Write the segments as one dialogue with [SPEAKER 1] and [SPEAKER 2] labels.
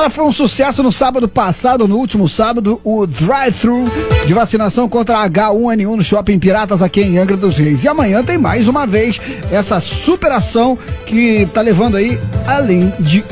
[SPEAKER 1] Olha, foi um sucesso no sábado passado, no último sábado, o drive-thru de vacinação contra H1N1 no Shopping Piratas aqui em Angra dos Reis. E amanhã tem mais uma vez essa superação que tá levando aí, além de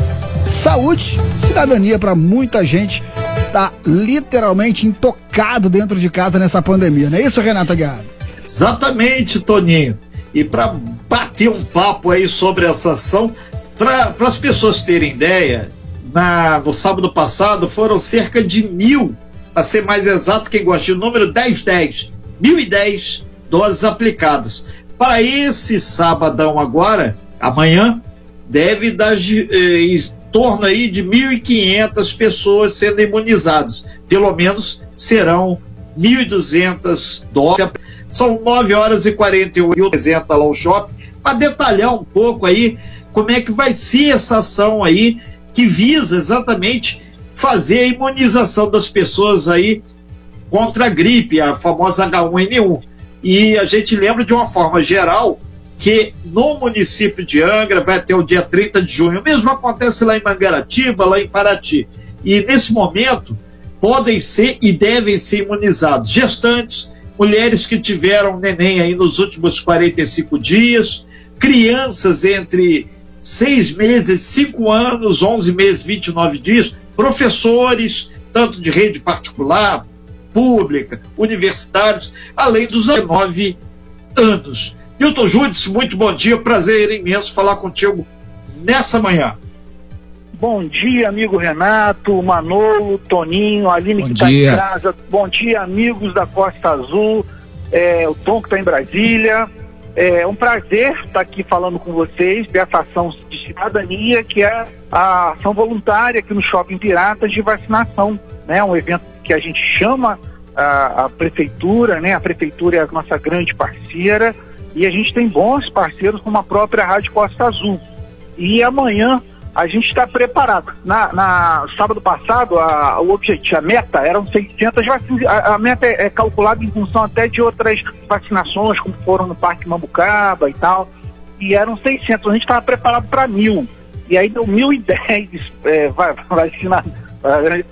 [SPEAKER 1] saúde, cidadania para muita gente tá literalmente intocado dentro de casa nessa pandemia, não é isso, Renata Guiar?
[SPEAKER 2] Exatamente, Toninho. E para bater um papo aí sobre essa ação, para as pessoas terem ideia, na, no sábado passado foram cerca de mil, a ser mais exato, quem gosta de número, 1010, 1010 doses aplicadas. Para esse sabadão agora, amanhã, deve dar eh, em torno aí de 1.500 pessoas sendo imunizadas. Pelo menos serão 1.200 doses. São 9 horas e 48 apresenta lá o shopping para detalhar um pouco aí como é que vai ser essa ação aí que visa exatamente fazer a imunização das pessoas aí contra a gripe, a famosa H1N1. E a gente lembra de uma forma geral que no município de Angra vai até o dia 30 de junho. O mesmo acontece lá em Mangaratiba, lá em Paraty. E nesse momento podem ser e devem ser imunizados gestantes, mulheres que tiveram neném aí nos últimos 45 dias, crianças entre seis meses, cinco anos, onze meses, 29 dias, professores, tanto de rede particular, pública, universitários, além dos 19 anos. Milton Júdice, muito bom dia, prazer imenso falar contigo nessa manhã.
[SPEAKER 3] Bom dia, amigo Renato, Manolo, Toninho, Aline bom que está em casa. Bom dia, amigos da Costa Azul, é, o Tom que está em Brasília. É um prazer estar aqui falando com vocês dessa ação de cidadania, que é a ação voluntária aqui no Shopping Piratas de vacinação. Né? Um evento que a gente chama a, a prefeitura, né? a prefeitura é a nossa grande parceira, e a gente tem bons parceiros como a própria Rádio Costa Azul. E amanhã a gente está preparado. Na, na, sábado passado, a, o objetivo, a meta eram 600 vacinas. A, a meta é, é, calculada em função até de outras vacinações, como foram no Parque Mambucaba e tal. E eram 600. A gente estava preparado para mil. E aí deu 1.010 é, vacinas.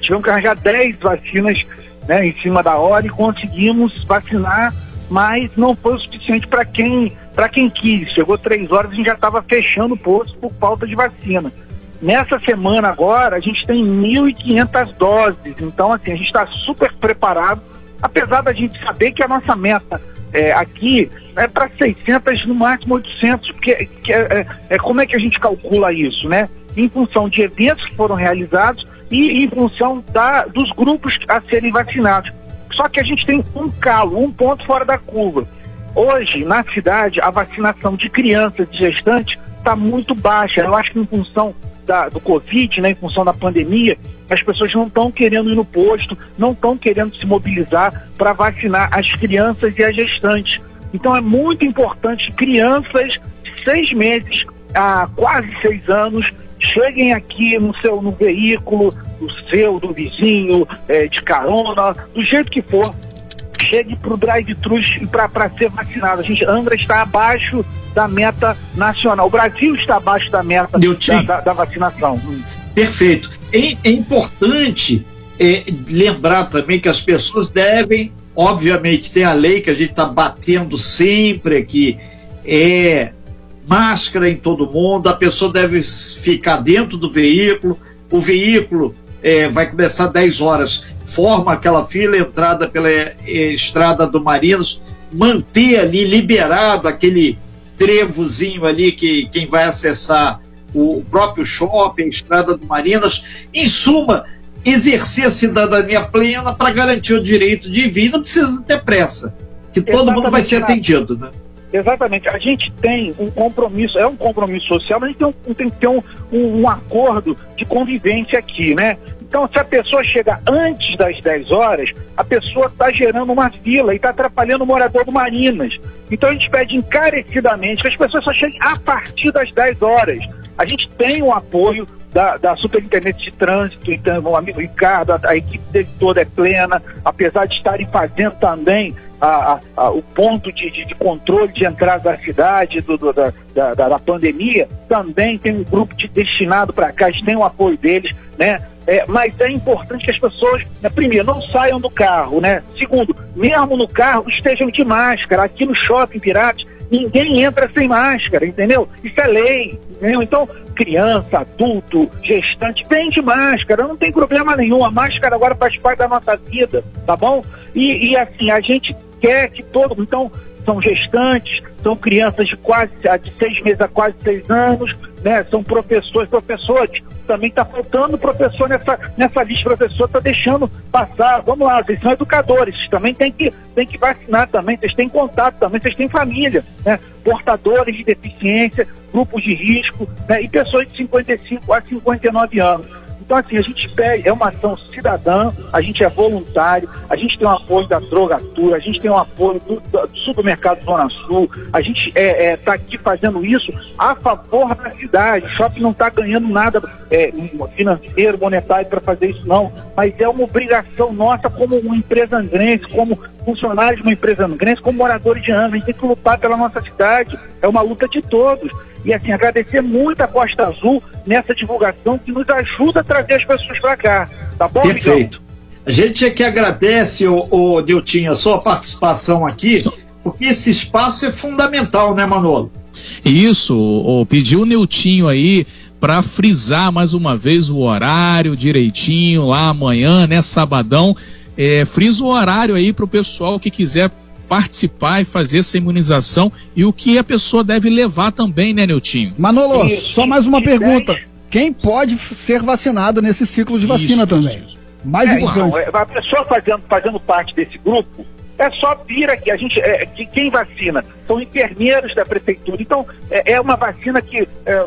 [SPEAKER 3] Tivemos que arranjar 10 vacinas né, em cima da hora e conseguimos vacinar, mas não foi o suficiente para quem para quem quis. Chegou três horas e já estava fechando o posto por falta de vacina. Nessa semana agora, a gente tem 1.500 doses. Então, assim, a gente está super preparado, apesar da gente saber que a nossa meta é, aqui é para 600, no máximo 800, porque que é, é, é, como é que a gente calcula isso, né? Em função de eventos que foram realizados e em função da, dos grupos a serem vacinados. Só que a gente tem um calo, um ponto fora da curva. Hoje, na cidade, a vacinação de crianças e gestantes está muito baixa. Eu acho que em função da, do Covid, né, em função da pandemia, as pessoas não estão querendo ir no posto, não estão querendo se mobilizar para vacinar as crianças e as gestantes. Então é muito importante crianças de seis meses a quase seis anos cheguem aqui no seu no veículo, do seu, do vizinho, é, de carona, do jeito que for, chegue para o drive-thru para ser vacinado. A gente, Angra está abaixo da meta nacional. O Brasil está abaixo da meta da, da, da, vacinação.
[SPEAKER 2] Perfeito. É, é importante é, lembrar também que as pessoas devem, obviamente, tem a lei que a gente está batendo sempre aqui, é máscara em todo mundo, a pessoa deve ficar dentro do veículo, o veículo é, vai começar 10 horas forma aquela fila, entrada pela estrada do Marinos, manter ali liberado aquele trevozinho ali que quem vai acessar o próprio shopping, a estrada do Marinas, em suma, exercer a cidadania plena para garantir o direito de vir, não precisa ter pressa, que todo Exatamente, mundo vai ser atendido, né?
[SPEAKER 3] Exatamente. A gente tem um compromisso, é um compromisso social, mas a gente tem, um, tem que ter um, um, um acordo de convivência aqui, né? Então, se a pessoa chega antes das 10 horas, a pessoa está gerando uma fila e está atrapalhando o morador do Marinas. Então, a gente pede encarecidamente que as pessoas só cheguem a partir das 10 horas. A gente tem o apoio da, da Superintendente de Trânsito, então, o amigo Ricardo, a, a equipe dele toda é plena, apesar de estarem fazendo também a, a, o ponto de, de, de, controle de entrada da cidade, do, do, da, da, da, pandemia, também tem um grupo de destinado para cá, a gente tem o apoio deles, né? É, mas é importante que as pessoas, né, primeiro, não saiam do carro, né? Segundo, mesmo no carro, estejam de máscara. Aqui no shopping Piratas, ninguém entra sem máscara, entendeu? Isso é lei, entendeu? Então, criança, adulto, gestante, vem de máscara, não tem problema nenhum. A máscara agora faz parte da nossa vida, tá bom? E, e assim, a gente quer que todo. Então, são gestantes, são crianças de quase de seis meses a quase seis anos, né? São professores, professores. Também está faltando professor nessa, nessa lista, professor está deixando passar. Vamos lá, vocês são educadores, também tem que, tem que vacinar também, vocês têm contato também, vocês têm família, né? Portadores de deficiência, grupos de risco, né? E pessoas de 55 a 59 anos. Então, assim, a gente pede, é uma ação cidadã, a gente é voluntário, a gente tem o apoio da drogatura, a gente tem o apoio do, do supermercado Zona Sul, a gente está é, é, tá aqui fazendo isso a favor da cidade. O shopping não está ganhando nada é, financeiro, monetário para fazer isso, não. Mas é uma obrigação nossa como uma empresa angrense, como funcionários de uma empresa angrense, como moradores de Angra. A gente tem que lutar pela nossa cidade. É uma luta de todos. E assim, agradecer muito a Costa Azul nessa divulgação que nos ajuda a trazer as pessoas para cá. Tá bom,
[SPEAKER 2] Perfeito. A gente é que agradece, o, o Diltinho, a sua participação aqui, porque esse espaço é fundamental, né, Manolo?
[SPEAKER 4] Isso, o, pediu o Neutinho aí para frisar mais uma vez o horário direitinho lá amanhã, né, sabadão. É, frisa o horário aí para o pessoal que quiser participar e fazer essa imunização e o que a pessoa deve levar também, né, Neutinho?
[SPEAKER 1] Manolo, Isso. só mais uma pergunta. Quem pode ser vacinado nesse ciclo de vacina Isso. também?
[SPEAKER 3] Mais é, importante. Não, é, a pessoa fazendo, fazendo parte desse grupo, é só vir aqui. A gente, é, que quem vacina são enfermeiros da prefeitura. Então, é, é uma vacina que é,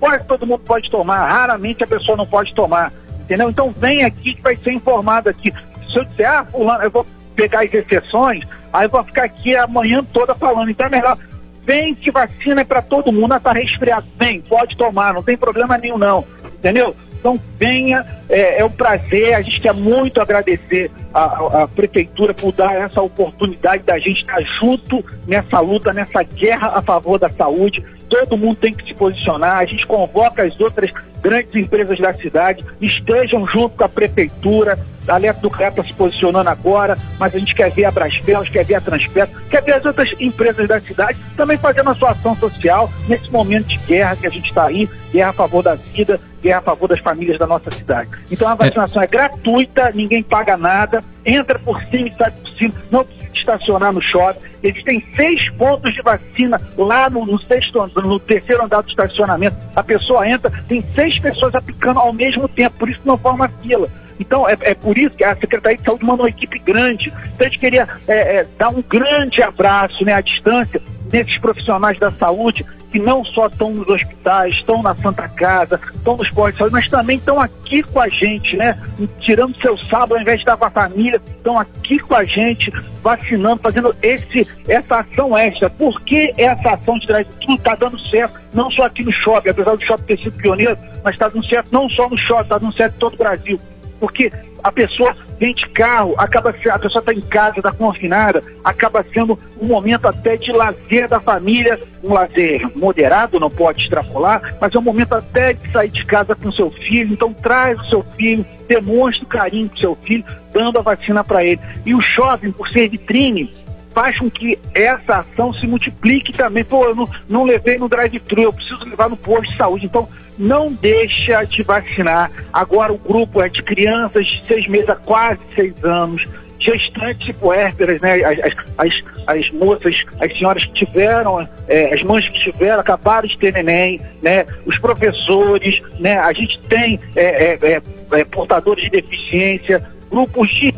[SPEAKER 3] quase todo mundo pode tomar, raramente a pessoa não pode tomar. Entendeu? Então vem aqui que vai ser informado aqui. Se eu disser, ah, fulano, eu vou pegar as exceções, aí vou ficar aqui a manhã toda falando. Então é melhor. Vem que vacina é para todo mundo, está resfriado. Vem, pode tomar, não tem problema nenhum não. Entendeu? Então venha, é, é, um prazer, a gente quer muito agradecer a, a, prefeitura por dar essa oportunidade da gente estar junto nessa luta, nessa guerra a favor da saúde. Todo mundo tem que se posicionar, a gente convoca as outras grandes empresas da cidade, estejam junto com a prefeitura, a Leto do CREA está se posicionando agora, mas a gente quer ver a Braspelos, quer ver a Transpetro, quer ver as outras empresas da cidade também fazendo a sua ação social nesse momento de guerra que a gente está aí, guerra a favor da vida, guerra a favor das famílias da nossa cidade. Então a vacinação é, é gratuita, ninguém paga nada, entra por cima e sai por cima, não precisa estacionar no shopping. Eles têm seis pontos de vacina lá no, no sexto, no terceiro andar do estacionamento. A pessoa entra, tem seis pessoas aplicando ao mesmo tempo, por isso não forma fila. Então, é, é, por isso que a Secretaria de Saúde mandou uma equipe grande. Então, a gente queria é, é, dar um grande abraço né, à distância nesses profissionais da saúde que não só estão nos hospitais, estão na Santa Casa, estão nos postos de saúde, mas também estão aqui com a gente, né? Tirando seu sábado ao invés de estar com a família, estão aqui com a gente, vacinando, fazendo esse, essa ação extra. Por que essa ação de drive-thru está dando certo, não só aqui no shopping, apesar do shopping ter sido pioneiro, mas está dando certo não só no shopping, está dando certo em todo o Brasil porque a pessoa vem de carro, acaba a pessoa está em casa, está confinada, acaba sendo um momento até de lazer da família, um lazer moderado, não pode extrapolar, mas é um momento até de sair de casa com seu filho, então traz o seu filho, demonstre carinho com seu filho, dando a vacina para ele. E o shopping, por ser vitrine, faz com que essa ação se multiplique também. Pô, eu não, não levei no drive-thru, eu preciso levar no posto de saúde. Então, não deixa de vacinar. Agora o grupo é de crianças de seis meses a quase seis anos, gestantes puérperas, né? As, as, as, moças, as senhoras que tiveram, é, as mães que tiveram, acabaram de ter neném, né? Os professores, né? A gente tem é, é, é, é portadores de deficiência, grupos de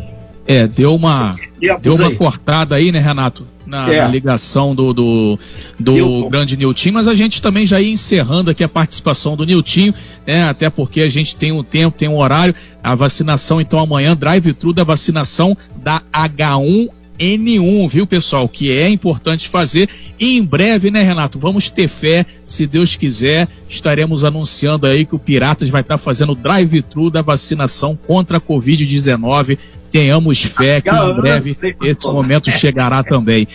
[SPEAKER 4] é, deu uma, deu uma cortada aí, né, Renato? Na, é. na ligação do, do, do grande Niltinho, mas a gente também já ia encerrando aqui a participação do Niltinho, né? Até porque a gente tem um tempo, tem um horário. A vacinação, então, amanhã, drive-thru da vacinação da H1 H1N1, viu, pessoal? Que é importante fazer. E em breve, né, Renato? Vamos ter fé, se Deus quiser, estaremos anunciando aí que o Piratas vai estar fazendo o drive-thru da vacinação contra a Covid-19. Tenhamos fé que em breve esse momento chegará também.